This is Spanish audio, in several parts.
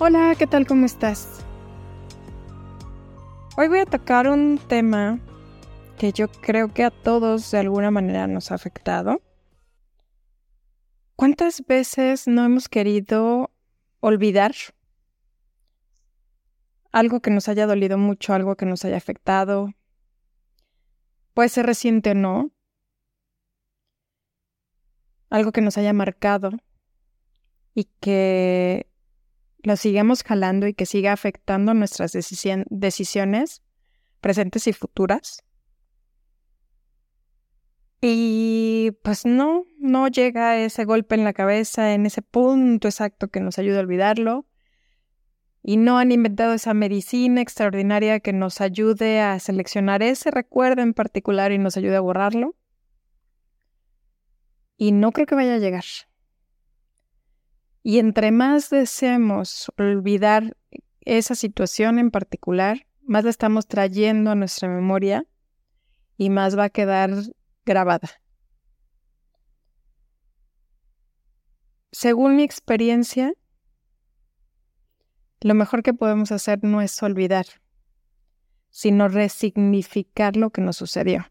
Hola, ¿qué tal? ¿Cómo estás? Hoy voy a tocar un tema que yo creo que a todos de alguna manera nos ha afectado. ¿Cuántas veces no hemos querido olvidar algo que nos haya dolido mucho, algo que nos haya afectado. Puede ser reciente o no. Algo que nos haya marcado y que lo sigamos jalando y que siga afectando nuestras decisiones presentes y futuras. Y pues no, no llega ese golpe en la cabeza, en ese punto exacto que nos ayude a olvidarlo y no han inventado esa medicina extraordinaria que nos ayude a seleccionar ese recuerdo en particular y nos ayude a borrarlo. Y no creo que vaya a llegar. Y entre más deseemos olvidar esa situación en particular, más la estamos trayendo a nuestra memoria y más va a quedar grabada. Según mi experiencia, lo mejor que podemos hacer no es olvidar, sino resignificar lo que nos sucedió.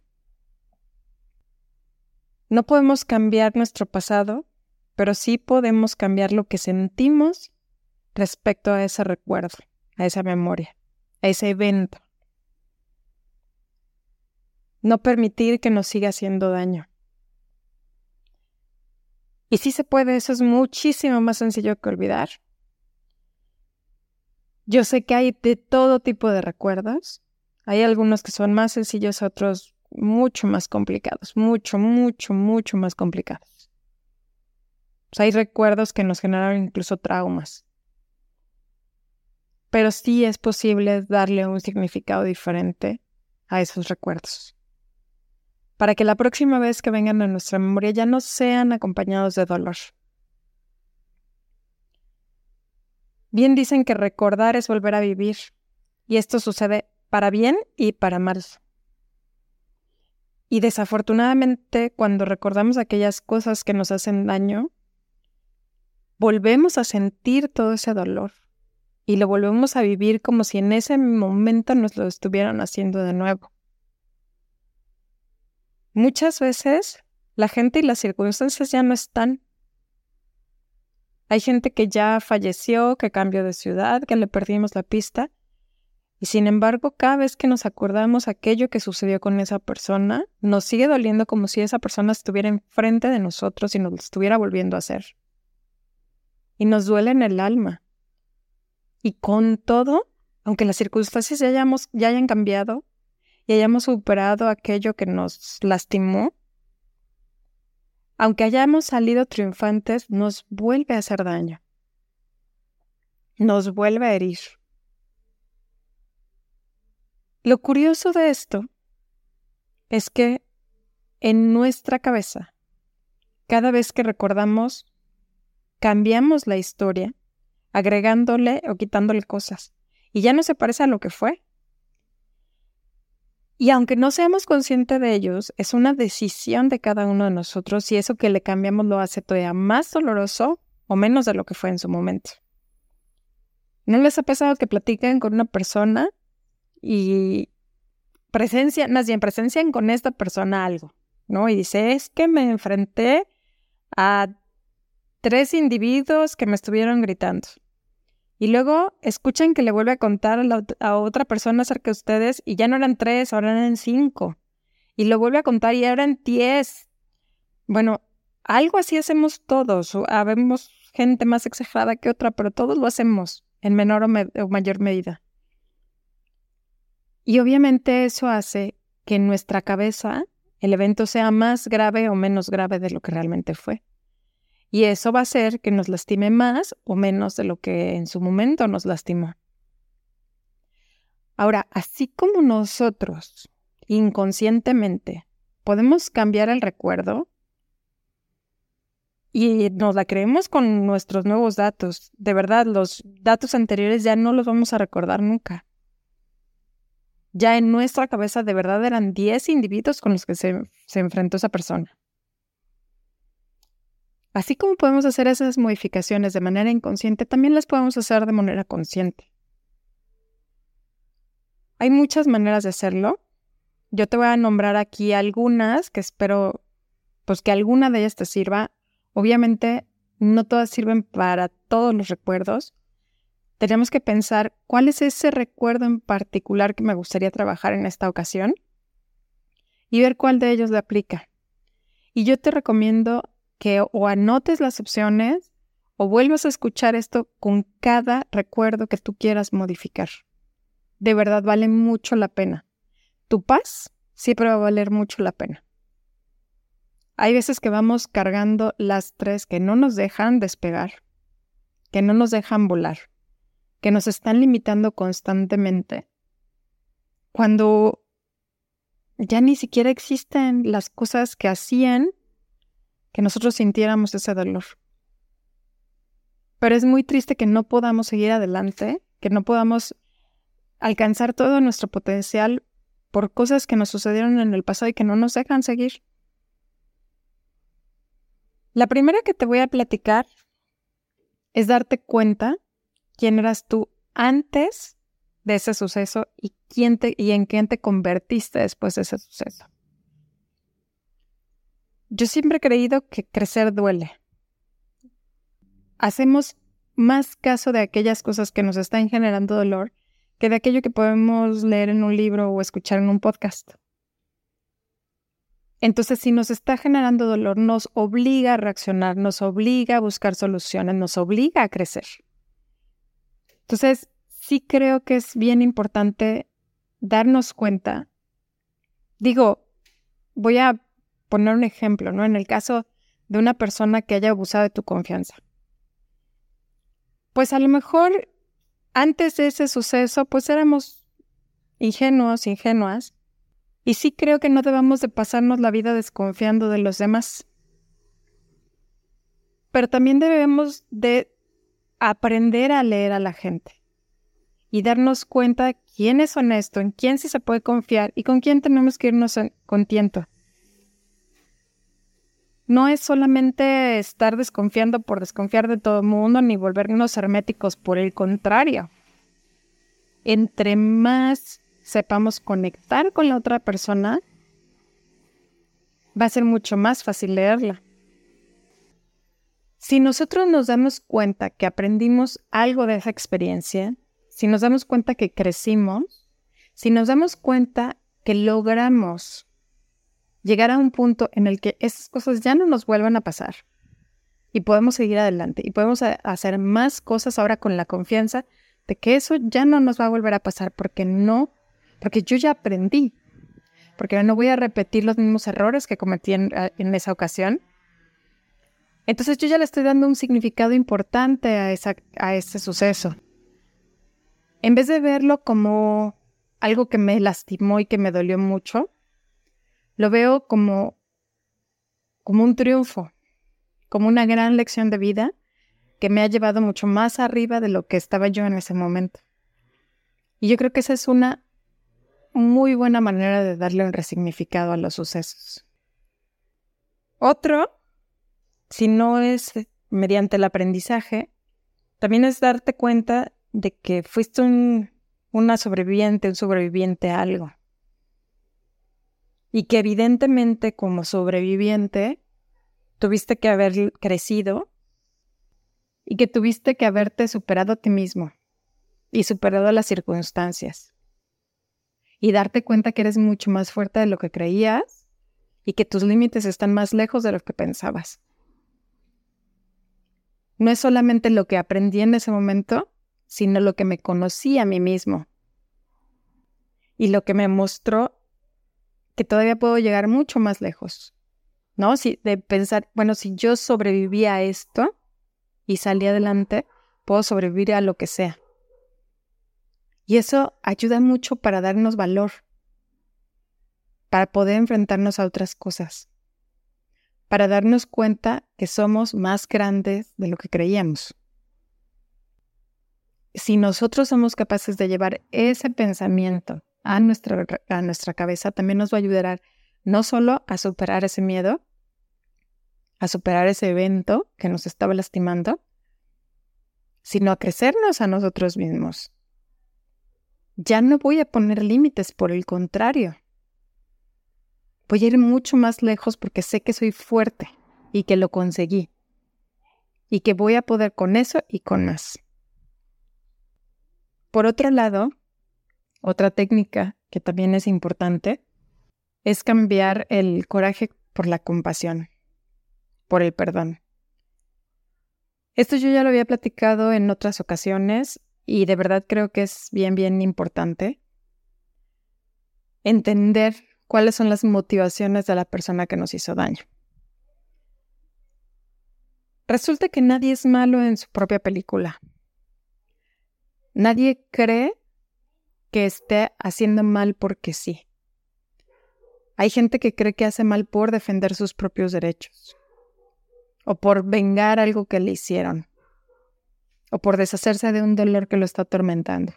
No podemos cambiar nuestro pasado, pero sí podemos cambiar lo que sentimos respecto a ese recuerdo, a esa memoria, a ese evento. No permitir que nos siga haciendo daño. Y si se puede, eso es muchísimo más sencillo que olvidar. Yo sé que hay de todo tipo de recuerdos. Hay algunos que son más sencillos, otros mucho más complicados, mucho, mucho, mucho más complicados. Hay recuerdos que nos generaron incluso traumas. Pero sí es posible darle un significado diferente a esos recuerdos. Para que la próxima vez que vengan a nuestra memoria ya no sean acompañados de dolor, Bien dicen que recordar es volver a vivir, y esto sucede para bien y para mal. Y desafortunadamente, cuando recordamos aquellas cosas que nos hacen daño, volvemos a sentir todo ese dolor y lo volvemos a vivir como si en ese momento nos lo estuvieran haciendo de nuevo. Muchas veces la gente y las circunstancias ya no están, hay gente que ya falleció, que cambió de ciudad, que le perdimos la pista. Y sin embargo, cada vez que nos acordamos aquello que sucedió con esa persona, nos sigue doliendo como si esa persona estuviera enfrente de nosotros y nos lo estuviera volviendo a hacer. Y nos duele en el alma. Y con todo, aunque las circunstancias ya, hayamos, ya hayan cambiado y hayamos superado aquello que nos lastimó, aunque hayamos salido triunfantes, nos vuelve a hacer daño. Nos vuelve a herir. Lo curioso de esto es que en nuestra cabeza, cada vez que recordamos, cambiamos la historia, agregándole o quitándole cosas, y ya no se parece a lo que fue. Y aunque no seamos conscientes de ellos, es una decisión de cada uno de nosotros si eso que le cambiamos lo hace todavía más doloroso o menos de lo que fue en su momento. ¿No les ha pasado que platican con una persona y presencian, más bien presencian con esta persona algo, ¿no? Y dice, es que me enfrenté a tres individuos que me estuvieron gritando. Y luego escuchan que le vuelve a contar a, otra persona acerca de ustedes y ya no eran tres, ahora eran cinco. Y lo vuelve a contar y eran diez. Bueno, algo así hacemos todos. Habemos gente más exagerada que otra, pero todos lo hacemos en menor o mayor medida. Y obviamente eso hace que en nuestra cabeza el evento sea más grave o menos grave de lo que realmente fue. Y eso va a hacer que nos lastime más o menos de lo que en su momento nos lastimó. Ahora, así como nosotros inconscientemente podemos cambiar el recuerdo y nos la creemos con nuestros nuevos datos, de verdad, los datos anteriores ya no los vamos a recordar nunca. Ya en nuestra cabeza de verdad eran 10 individuos con los que se, se enfrentó esa persona. Así como podemos hacer esas modificaciones de manera inconsciente, también las podemos hacer de manera consciente. Hay muchas maneras de hacerlo. Yo te voy a nombrar aquí algunas que espero pues que alguna de ellas te sirva. Obviamente no todas sirven para todos los recuerdos. Tenemos que pensar cuál es ese recuerdo en particular que me gustaría trabajar en esta ocasión y ver cuál de ellos le aplica. Y yo te recomiendo que o anotes las opciones o vuelvas a escuchar esto con cada recuerdo que tú quieras modificar. De verdad vale mucho la pena. Tu paz siempre va a valer mucho la pena. Hay veces que vamos cargando las tres que no nos dejan despegar, que no nos dejan volar, que nos están limitando constantemente. Cuando ya ni siquiera existen las cosas que hacían que nosotros sintiéramos ese dolor. Pero es muy triste que no podamos seguir adelante, que no podamos alcanzar todo nuestro potencial por cosas que nos sucedieron en el pasado y que no nos dejan seguir. La primera que te voy a platicar es darte cuenta quién eras tú antes de ese suceso y, quién te, y en quién te convertiste después de ese suceso. Yo siempre he creído que crecer duele. Hacemos más caso de aquellas cosas que nos están generando dolor que de aquello que podemos leer en un libro o escuchar en un podcast. Entonces, si nos está generando dolor, nos obliga a reaccionar, nos obliga a buscar soluciones, nos obliga a crecer. Entonces, sí creo que es bien importante darnos cuenta. Digo, voy a poner un ejemplo, ¿no? En el caso de una persona que haya abusado de tu confianza. Pues a lo mejor antes de ese suceso, pues éramos ingenuos, ingenuas, y sí creo que no debamos de pasarnos la vida desconfiando de los demás. Pero también debemos de aprender a leer a la gente y darnos cuenta quién es honesto, en quién sí se puede confiar y con quién tenemos que irnos con no es solamente estar desconfiando por desconfiar de todo el mundo ni volvernos herméticos, por el contrario. Entre más sepamos conectar con la otra persona, va a ser mucho más fácil leerla. Si nosotros nos damos cuenta que aprendimos algo de esa experiencia, si nos damos cuenta que crecimos, si nos damos cuenta que logramos llegar a un punto en el que esas cosas ya no nos vuelvan a pasar y podemos seguir adelante y podemos hacer más cosas ahora con la confianza de que eso ya no nos va a volver a pasar porque no, porque yo ya aprendí, porque no voy a repetir los mismos errores que cometí en, esa ocasión. Entonces yo ya le estoy dando un significado importante a, esa, a ese suceso. En vez de verlo como algo que me lastimó y que me dolió mucho, lo veo como, como un triunfo, como una gran lección de vida que me ha llevado mucho más arriba de lo que estaba yo en ese momento. Y yo creo que esa es una muy buena manera de darle un resignificado a los sucesos. Otro, si no es mediante el aprendizaje, también es darte cuenta de que fuiste un, una sobreviviente, un sobreviviente a algo y que evidentemente como sobreviviente tuviste que haber crecido y que tuviste que haberte superado a ti mismo y superado las circunstancias y darte cuenta que eres mucho más fuerte de lo que creías y que tus límites están más lejos de lo que pensabas. No es solamente lo que aprendí en ese momento, sino lo que me conocí a mí mismo y lo que me mostró que todavía puedo llegar mucho más lejos. ¿No? Si, de pensar, bueno, si yo sobreviví a esto, y salí adelante, puedo sobrevivir a lo que sea. Y eso ayuda mucho para darnos valor, para poder enfrentarnos a otras cosas, para darnos cuenta que somos más grandes de lo que creíamos. Si nosotros somos capaces de llevar ese pensamiento a nuestra, a nuestra cabeza, también nos va a ayudar no solo a superar ese miedo, a superar ese evento que nos estaba lastimando, sino a crecernos a nosotros mismos. Ya no voy a poner límites, por el contrario. Voy a ir mucho más lejos porque sé que soy fuerte y que lo conseguí. Y que voy a poder con eso y con más. Por otro lado, otra técnica que también es importante es cambiar el coraje por la compasión por el perdón. Esto yo ya lo había platicado en otras ocasiones y de verdad creo que es bien, bien importante entender cuáles son las motivaciones de la persona que nos hizo daño. Resulta que nadie es malo en su propia película. Nadie cree que esté haciendo mal porque sí. Hay gente que cree que hace mal por defender sus propios derechos o por vengar algo que le hicieron, o por deshacerse de un dolor que lo está atormentando.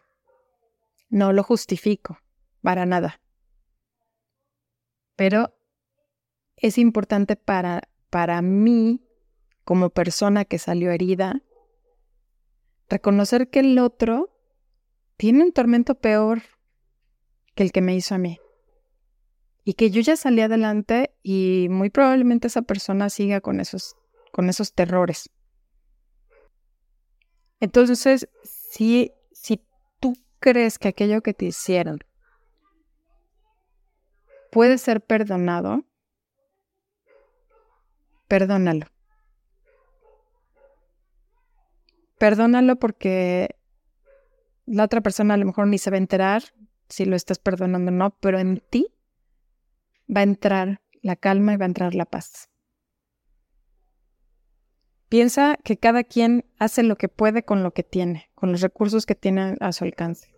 No lo justifico, para nada. Pero es importante para, para mí, como persona que salió herida, reconocer que el otro tiene un tormento peor que el que me hizo a mí. Y que yo ya salí adelante y muy probablemente esa persona siga con esos con esos terrores. Entonces, si, si tú crees que aquello que te hicieron puede ser perdonado, perdónalo. Perdónalo porque la otra persona a lo mejor ni se va a enterar si lo estás perdonando o no, pero en ti va a entrar la calma y va a entrar la paz. Piensa que cada quien hace lo que puede con lo que tiene, con los recursos que tiene a su alcance.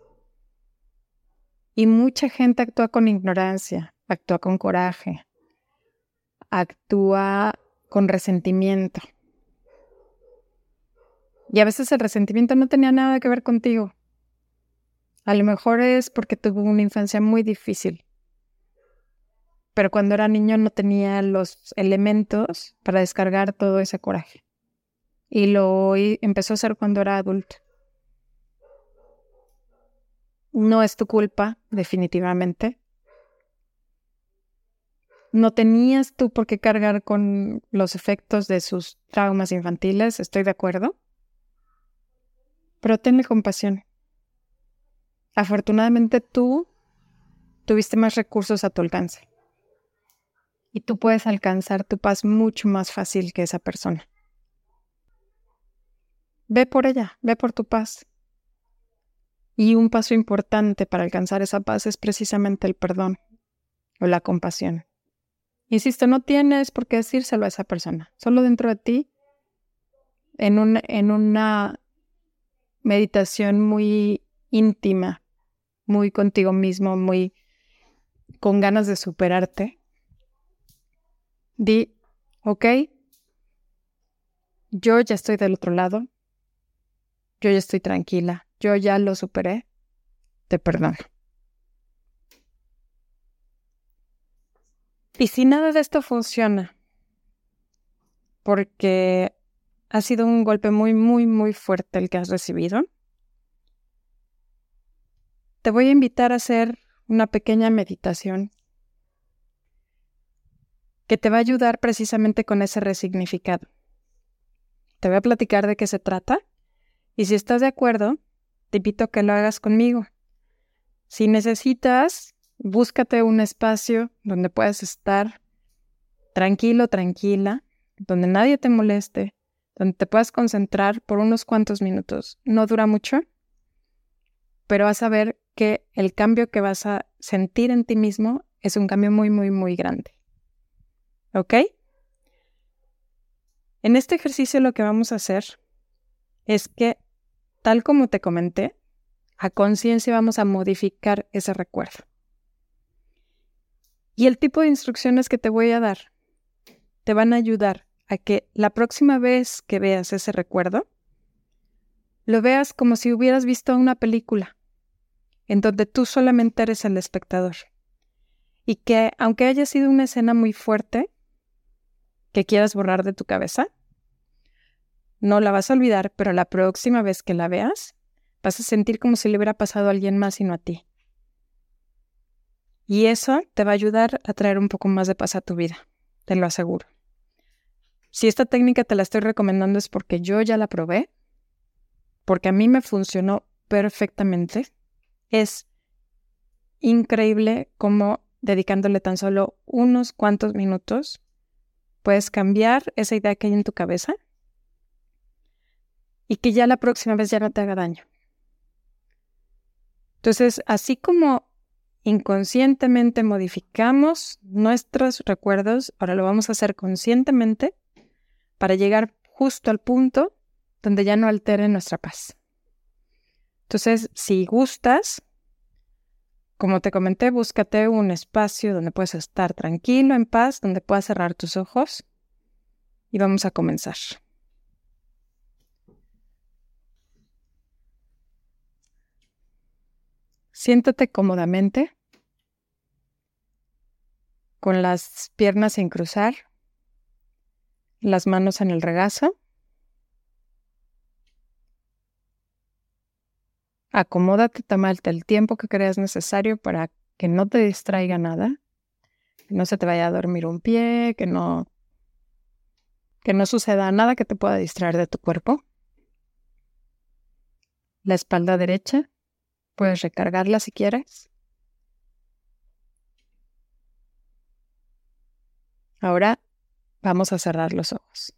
Y mucha gente actúa con ignorancia, actúa con coraje, actúa con resentimiento. Y a veces el resentimiento no tenía nada que ver contigo. A lo mejor es porque tuvo una infancia muy difícil. Pero cuando era niño no tenía los elementos para descargar todo ese coraje y lo empezó a hacer cuando era adulto. No es tu culpa, definitivamente. No tenías tú por qué cargar con los efectos de sus traumas infantiles, estoy de acuerdo. Pero tenle compasión. Afortunadamente tú tuviste más recursos a tu alcance. Y tú puedes alcanzar tu paz mucho más fácil que esa persona. Ve por ella, ve por tu paz. Y un paso importante para alcanzar esa paz es precisamente el perdón o la compasión. Insisto, no tienes por qué decírselo a esa persona, solo dentro de ti, en, en una meditación muy íntima, muy contigo mismo, muy con ganas de superarte. Di, ok, yo ya estoy del otro lado, yo ya estoy tranquila, yo ya lo superé, te perdono. Y si nada de esto funciona, porque ha sido un golpe muy, muy, muy fuerte el que has recibido, te voy a invitar a hacer una pequeña meditación que te va a ayudar precisamente con ese resignificado. te voy a platicar de qué se trata y si estás de acuerdo, te invito a que lo hagas conmigo. Si necesitas, búscate un espacio donde puedas estar tranquilo, tranquila, donde nadie te moleste, donde te puedas concentrar por unos cuantos minutos. No dura mucho, pero vas a ver que el cambio que vas a sentir en ti mismo es un cambio muy, muy, muy grande. ¿Ok? En este ejercicio lo que vamos a hacer es que, tal como te comenté, a conciencia vamos a modificar ese recuerdo. Y el tipo de instrucciones que te voy a dar te van a ayudar a que la próxima vez que veas ese recuerdo, lo veas como si hubieras visto una película, en donde tú solamente eres el espectador. Y que aunque haya sido una escena muy fuerte, que quieras borrar de tu cabeza, no la vas a olvidar, pero la próxima vez que la veas, vas a sentir como si le hubiera pasado a alguien más y no a ti. Y eso te va a ayudar a traer un poco más de paz a tu vida, te lo aseguro. Si esta técnica te la estoy recomendando es porque yo ya la probé, porque a mí me funcionó perfectamente. Es increíble cómo dedicándole tan solo unos cuantos minutos puedes cambiar esa idea que hay en tu cabeza y que ya la próxima vez ya no te haga daño. Entonces, así como inconscientemente modificamos nuestros recuerdos, ahora lo vamos a hacer conscientemente para llegar justo al punto donde ya no altere nuestra paz. Entonces, si gustas, como te comenté, búscate un espacio donde puedas estar tranquilo, en paz, donde puedas cerrar tus ojos y vamos a comenzar. Siéntate cómodamente, con las piernas sin cruzar, las manos en el regazo. Acomódate, tomate el tiempo que creas necesario para que no te distraiga nada, que no se te vaya a dormir un pie, que no que no suceda nada que te pueda distraer de tu cuerpo. La espalda derecha, Puedes recargarla si quieres. Ahora vamos a cerrar los ojos.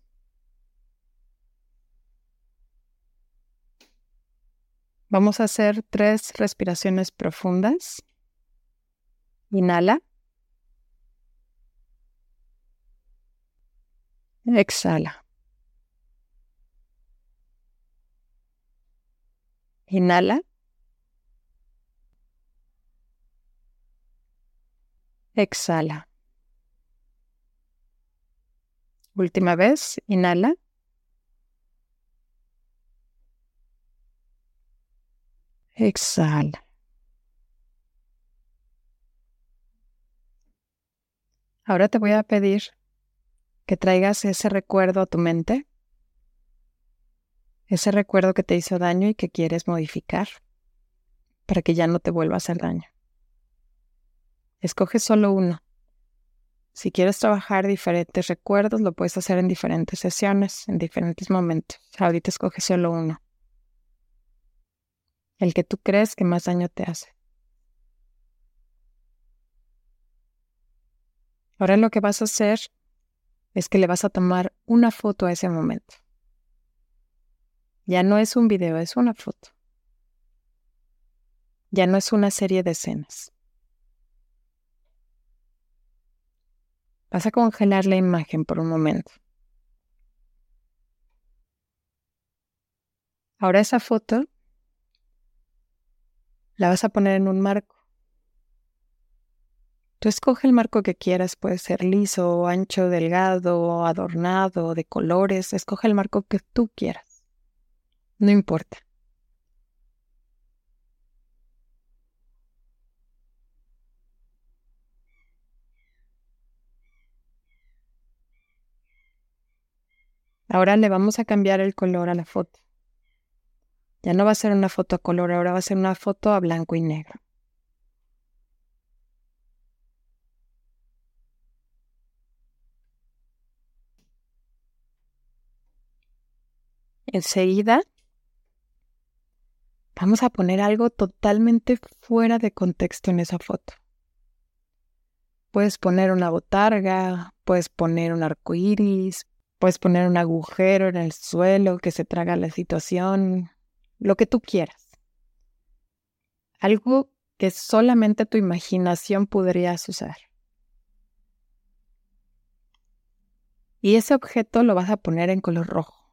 Vamos a hacer tres respiraciones profundas. Inhala. Exhala. Inhala. Exhala. Última vez, inhala. Exhala. Ahora te voy a pedir que traigas ese recuerdo a tu mente, ese recuerdo que te hizo daño y que quieres modificar para que ya no te vuelva a hacer daño. Escoge solo uno. Si quieres trabajar diferentes recuerdos, lo puedes hacer en diferentes sesiones, en diferentes momentos. Ahorita escoge solo uno. El que tú crees que más daño te hace. Ahora lo que vas a hacer es que le vas a tomar una foto a ese momento. Ya no es un video, es una foto. Ya no es una serie de escenas. Vas a congelar la imagen por un momento. Ahora esa foto la vas a poner en un marco. Tú escoge el marco que quieras, puede ser liso, ancho, delgado, adornado, de colores, escoge el marco que tú quieras. No importa. Ahora le vamos a cambiar el color a la foto. Ya no va a ser una foto a color, ahora va a ser una foto a blanco y negro. enseguida vamos a poner algo totalmente fuera de contexto en esa foto. Puedes poner una botarga, puedes poner un arco iris, puedes poner un agujero en el suelo que se traga la situación, lo que tú quieras. Algo que solamente tu imaginación podría usar. Y ese objeto lo vas a poner en color rojo.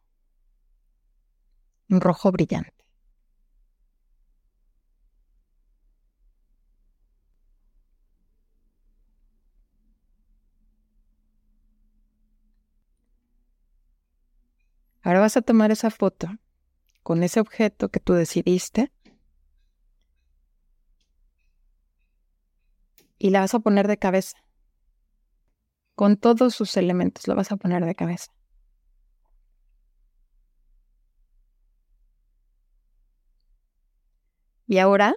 Un rojo brillante. Ahora vas a tomar esa foto con ese objeto que tú decidiste y la vas a poner de cabeza con todos sus elementos, lo vas a poner de cabeza. Y ahora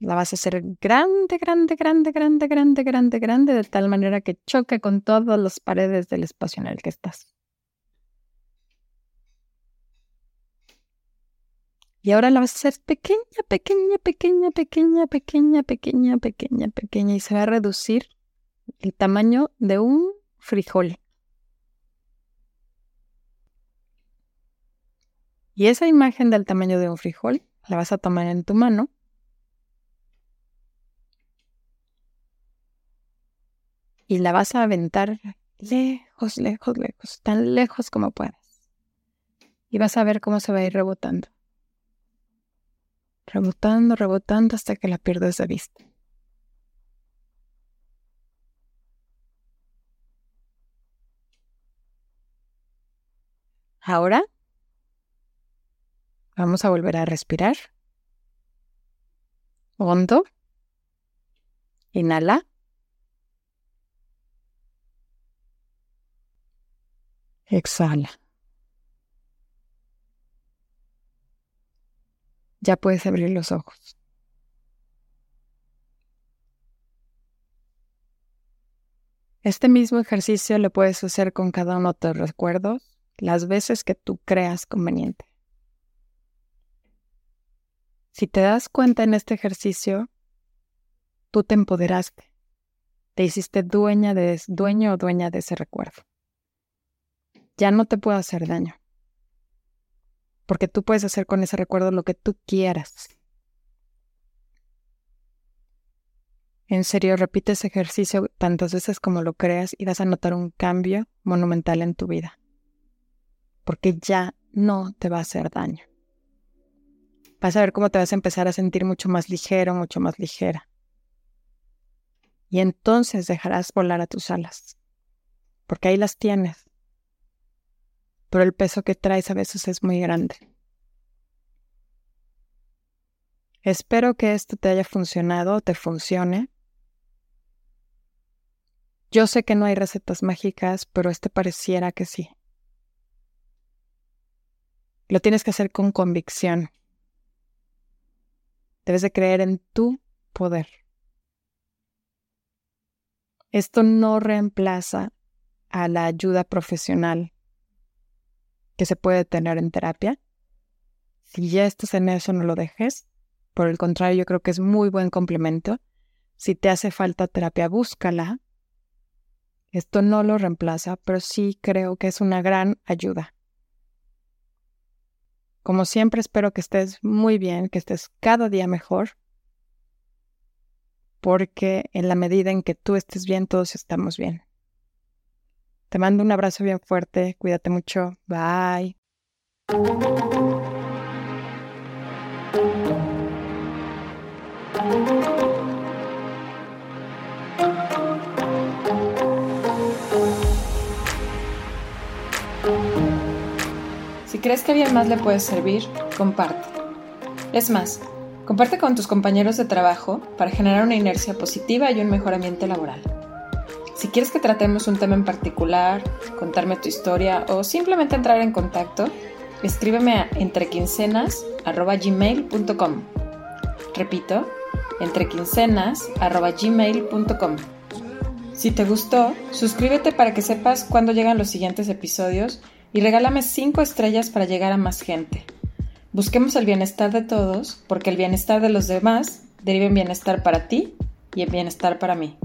la vas a hacer grande, grande, grande, grande, grande, grande, grande, de tal manera que choque con todas las paredes del espacio en el que estás. Y ahora la vas a hacer pequeña, pequeña, pequeña, pequeña, pequeña, pequeña, pequeña, pequeña y se va a reducir el tamaño de un frijol. Y esa imagen del tamaño de un frijol la vas a tomar en tu mano. Y la vas a aventar lejos, lejos, lejos, tan lejos como puedas. Y vas a ver cómo se va a ir rebotando. Rebotando, rebotando hasta que la pierdes de vista. Ahora vamos a volver a respirar. Hondo. Inhala. Exhala. Ya puedes abrir los ojos. Este mismo ejercicio lo puedes hacer con cada uno de tus recuerdos las veces que tú creas conveniente. Si te das cuenta en este ejercicio, tú te empoderaste, te hiciste dueña de, dueño o dueña de ese recuerdo. Ya no te puedo hacer daño, porque tú puedes hacer con ese recuerdo lo que tú quieras. En serio, repite ese ejercicio tantas veces como lo creas y vas a notar un cambio monumental en tu vida porque ya no te va a hacer daño. Vas a ver cómo te vas a empezar a sentir mucho más ligero, mucho más ligera. Y entonces dejarás volar a tus alas, porque ahí las tienes. Pero el peso que traes a veces es muy grande. Espero que esto te haya funcionado, te funcione. Yo sé que no hay recetas mágicas, pero este pareciera que sí. Lo tienes que hacer con convicción. Debes de creer en tu poder. Esto no reemplaza a la ayuda profesional que se puede tener en terapia. Si ya estás en eso, no lo dejes. Por el contrario, yo creo que es muy buen complemento. Si te hace falta terapia, búscala. Esto no lo reemplaza, pero sí creo que es una gran ayuda. Como siempre espero que estés muy bien, que estés cada día mejor, porque en la medida en que tú estés bien, todos estamos bien. Te mando un abrazo bien fuerte, cuídate mucho, bye. Si crees que a alguien más le puede servir, comparte. Es más, comparte con tus compañeros de trabajo para generar una inercia positiva y un mejor ambiente laboral. Si quieres que tratemos un tema en particular, contarme tu historia o simplemente entrar en contacto, escríbeme a entrequincenas.gmail.com. Repito, entrequincenas.gmail.com. Si te gustó, suscríbete para que sepas cuándo llegan los siguientes episodios y regálame 5 estrellas para llegar a más gente. Busquemos el bienestar de todos porque el bienestar de los demás deriva en bienestar para ti y en bienestar para mí.